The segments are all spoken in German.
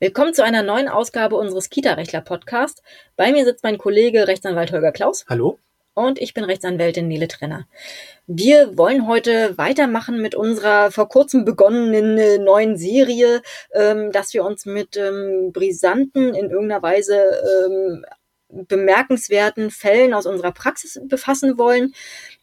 Willkommen zu einer neuen Ausgabe unseres Kita-Rechtler-Podcast. Bei mir sitzt mein Kollege Rechtsanwalt Holger Klaus. Hallo. Und ich bin Rechtsanwältin Nele Trenner. Wir wollen heute weitermachen mit unserer vor kurzem begonnenen äh, neuen Serie, ähm, dass wir uns mit ähm, brisanten, in irgendeiner Weise ähm, bemerkenswerten Fällen aus unserer Praxis befassen wollen,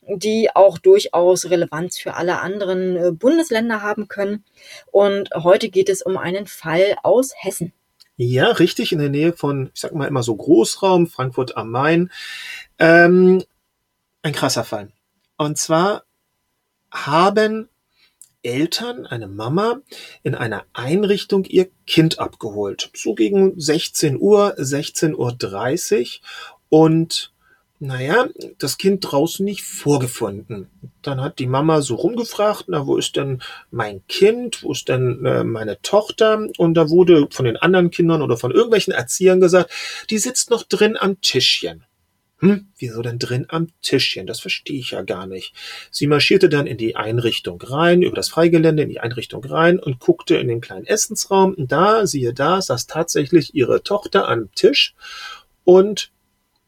die auch durchaus Relevanz für alle anderen äh, Bundesländer haben können. Und heute geht es um einen Fall aus Hessen. Ja, richtig, in der Nähe von, ich sag mal immer so Großraum, Frankfurt am Main. Ähm, ein krasser Fall. Und zwar haben Eltern, eine Mama, in einer Einrichtung ihr Kind abgeholt. So gegen 16 Uhr, 16.30 Uhr. Und naja, das Kind draußen nicht vorgefunden. Dann hat die Mama so rumgefragt, na, wo ist denn mein Kind, wo ist denn äh, meine Tochter? Und da wurde von den anderen Kindern oder von irgendwelchen Erziehern gesagt, die sitzt noch drin am Tischchen. Hm, wieso denn drin am Tischchen? Das verstehe ich ja gar nicht. Sie marschierte dann in die Einrichtung rein, über das Freigelände in die Einrichtung rein und guckte in den kleinen Essensraum. Und da, siehe da, saß tatsächlich ihre Tochter am Tisch und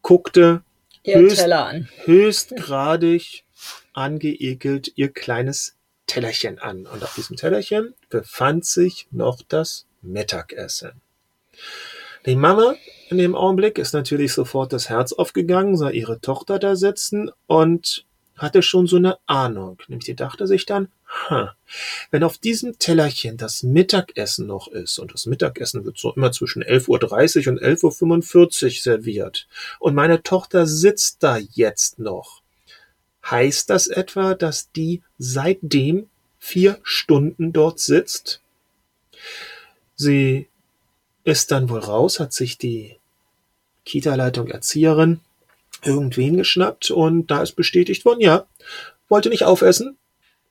guckte höchst, an. höchstgradig angeekelt ihr kleines Tellerchen an. Und auf diesem Tellerchen befand sich noch das Mittagessen. Die Mama in dem Augenblick ist natürlich sofort das Herz aufgegangen, sah ihre Tochter da sitzen und hatte schon so eine Ahnung. Nämlich sie dachte sich dann, ha, wenn auf diesem Tellerchen das Mittagessen noch ist, und das Mittagessen wird so immer zwischen 11.30 Uhr und 11.45 Uhr serviert, und meine Tochter sitzt da jetzt noch, heißt das etwa, dass die seitdem vier Stunden dort sitzt? Sie ist dann wohl raus, hat sich die Kita-Leitung Erzieherin irgendwen geschnappt und da ist bestätigt worden, ja, wollte nicht aufessen.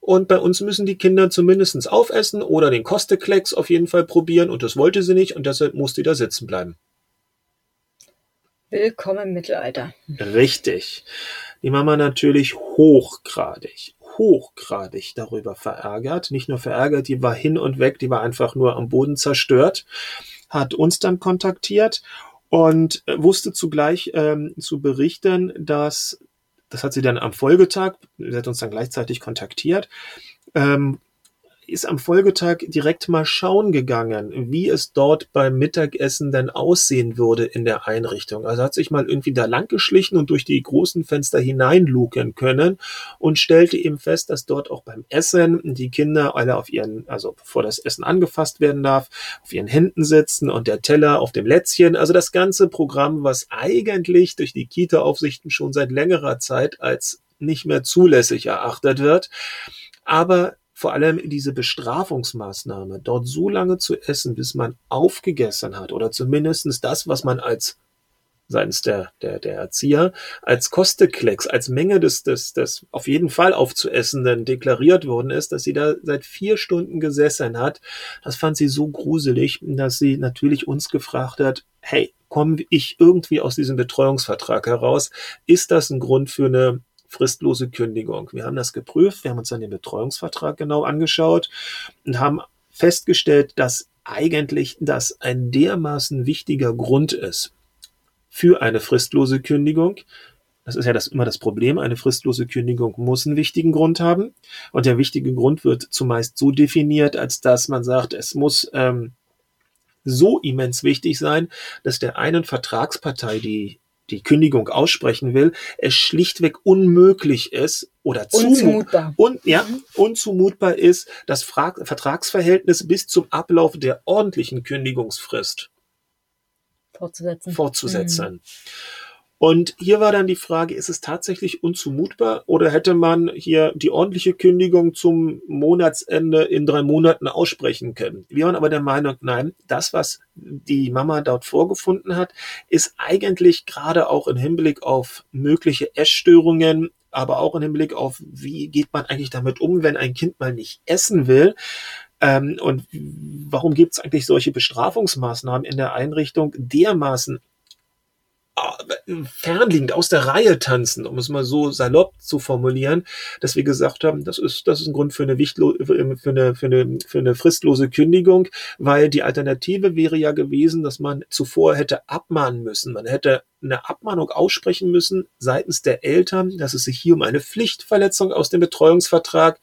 Und bei uns müssen die Kinder zumindestens aufessen oder den Kosteklecks auf jeden Fall probieren und das wollte sie nicht und deshalb musste die da sitzen bleiben. Willkommen im Mittelalter. Richtig. Die Mama natürlich hochgradig, hochgradig darüber verärgert. Nicht nur verärgert, die war hin und weg, die war einfach nur am Boden zerstört hat uns dann kontaktiert und äh, wusste zugleich ähm, zu berichten, dass, das hat sie dann am Folgetag, sie hat uns dann gleichzeitig kontaktiert, ähm, ist am Folgetag direkt mal schauen gegangen, wie es dort beim Mittagessen denn aussehen würde in der Einrichtung. Also hat sich mal irgendwie da lang geschlichen und durch die großen Fenster hineinluken können und stellte eben fest, dass dort auch beim Essen die Kinder alle auf ihren, also bevor das Essen angefasst werden darf, auf ihren Händen sitzen und der Teller auf dem Lätzchen. Also das ganze Programm, was eigentlich durch die Kita-Aufsichten schon seit längerer Zeit als nicht mehr zulässig erachtet wird. Aber vor allem diese Bestrafungsmaßnahme, dort so lange zu essen, bis man aufgegessen hat oder zumindestens das, was man als seitens der, der, der Erzieher als Kosteklecks, als Menge des, des, des auf jeden Fall aufzuessenden deklariert worden ist, dass sie da seit vier Stunden gesessen hat. Das fand sie so gruselig, dass sie natürlich uns gefragt hat, hey, komme ich irgendwie aus diesem Betreuungsvertrag heraus? Ist das ein Grund für eine fristlose Kündigung. Wir haben das geprüft, wir haben uns dann den Betreuungsvertrag genau angeschaut und haben festgestellt, dass eigentlich das ein dermaßen wichtiger Grund ist für eine fristlose Kündigung. Das ist ja das, immer das Problem. Eine fristlose Kündigung muss einen wichtigen Grund haben. Und der wichtige Grund wird zumeist so definiert, als dass man sagt, es muss ähm, so immens wichtig sein, dass der einen Vertragspartei, die die Kündigung aussprechen will, es schlichtweg unmöglich ist oder unzumutbar, un, ja, mhm. unzumutbar ist, das Vertragsverhältnis bis zum Ablauf der ordentlichen Kündigungsfrist fortzusetzen. fortzusetzen. Mhm. Und hier war dann die Frage, ist es tatsächlich unzumutbar oder hätte man hier die ordentliche Kündigung zum Monatsende in drei Monaten aussprechen können? Wir waren aber der Meinung, nein, das, was die Mama dort vorgefunden hat, ist eigentlich gerade auch im Hinblick auf mögliche Essstörungen, aber auch im Hinblick auf, wie geht man eigentlich damit um, wenn ein Kind mal nicht essen will, ähm, und warum gibt es eigentlich solche Bestrafungsmaßnahmen in der Einrichtung dermaßen fernliegend aus der Reihe tanzen, um es mal so salopp zu formulieren, dass wir gesagt haben, das ist, das ist ein Grund für eine, Wichtlo für eine, für eine, für eine fristlose Kündigung, weil die Alternative wäre ja gewesen, dass man zuvor hätte abmahnen müssen. Man hätte eine Abmahnung aussprechen müssen seitens der Eltern, dass es sich hier um eine Pflichtverletzung aus dem Betreuungsvertrag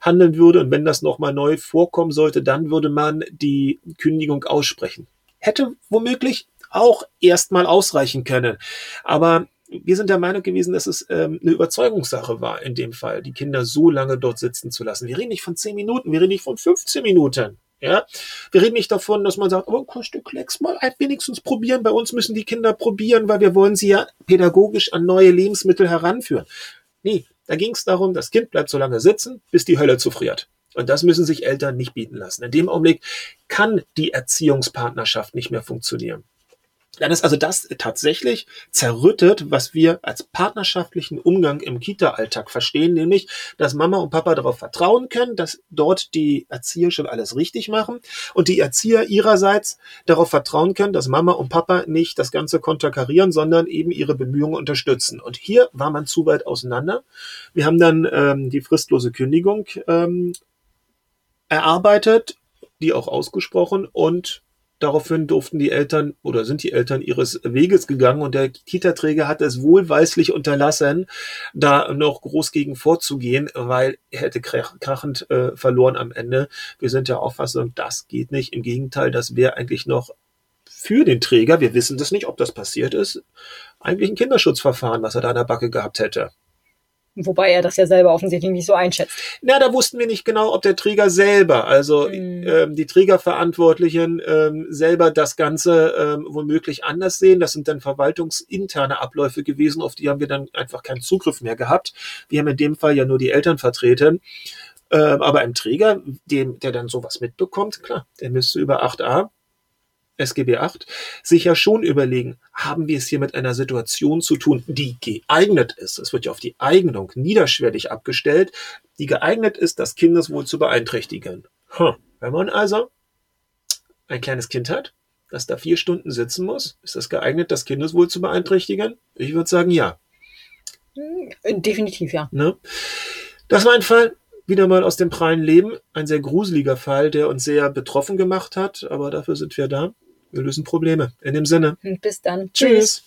handeln würde. Und wenn das nochmal neu vorkommen sollte, dann würde man die Kündigung aussprechen. Hätte womöglich auch erstmal ausreichen können. Aber wir sind der Meinung gewesen, dass es ähm, eine Überzeugungssache war, in dem Fall, die Kinder so lange dort sitzen zu lassen. Wir reden nicht von 10 Minuten, wir reden nicht von 15 Minuten. Ja, wir reden nicht davon, dass man sagt, oh, kannst du Klecks mal wenigstens probieren. Bei uns müssen die Kinder probieren, weil wir wollen sie ja pädagogisch an neue Lebensmittel heranführen. Nee, da ging es darum, das Kind bleibt so lange sitzen, bis die Hölle zufriert. Und das müssen sich Eltern nicht bieten lassen. In dem Augenblick kann die Erziehungspartnerschaft nicht mehr funktionieren. Dann ist also das tatsächlich zerrüttet, was wir als partnerschaftlichen Umgang im Kita-Alltag verstehen, nämlich, dass Mama und Papa darauf vertrauen können, dass dort die Erzieher schon alles richtig machen und die Erzieher ihrerseits darauf vertrauen können, dass Mama und Papa nicht das Ganze konterkarieren, sondern eben ihre Bemühungen unterstützen. Und hier war man zu weit auseinander. Wir haben dann ähm, die fristlose Kündigung ähm, erarbeitet, die auch ausgesprochen und Daraufhin durften die Eltern oder sind die Eltern ihres Weges gegangen und der Kita-Träger hat es wohlweislich unterlassen, da noch groß gegen vorzugehen, weil er hätte krachend äh, verloren am Ende. Wir sind der Auffassung, das geht nicht. Im Gegenteil, das wäre eigentlich noch für den Träger, wir wissen das nicht, ob das passiert ist, eigentlich ein Kinderschutzverfahren, was er da in der Backe gehabt hätte. Wobei er das ja selber offensichtlich nicht so einschätzt. Na, da wussten wir nicht genau, ob der Träger selber, also mhm. ähm, die Trägerverantwortlichen ähm, selber das Ganze ähm, womöglich anders sehen. Das sind dann verwaltungsinterne Abläufe gewesen, auf die haben wir dann einfach keinen Zugriff mehr gehabt. Wir haben in dem Fall ja nur die Eltern vertreten. Ähm, aber ein Träger, dem, der dann sowas mitbekommt, klar, der müsste über 8a SGB 8, sich ja schon überlegen, haben wir es hier mit einer Situation zu tun, die geeignet ist. Es wird ja auf die Eignung niederschwellig abgestellt, die geeignet ist, das Kindeswohl zu beeinträchtigen. Hm. Wenn man also ein kleines Kind hat, das da vier Stunden sitzen muss, ist das geeignet, das Kindeswohl zu beeinträchtigen? Ich würde sagen, ja. Hm, definitiv, ja. Ne? Das war ein Fall, wieder mal aus dem prallen Leben. Ein sehr gruseliger Fall, der uns sehr betroffen gemacht hat, aber dafür sind wir da. Wir lösen Probleme. In dem Sinne. Bis dann. Tschüss.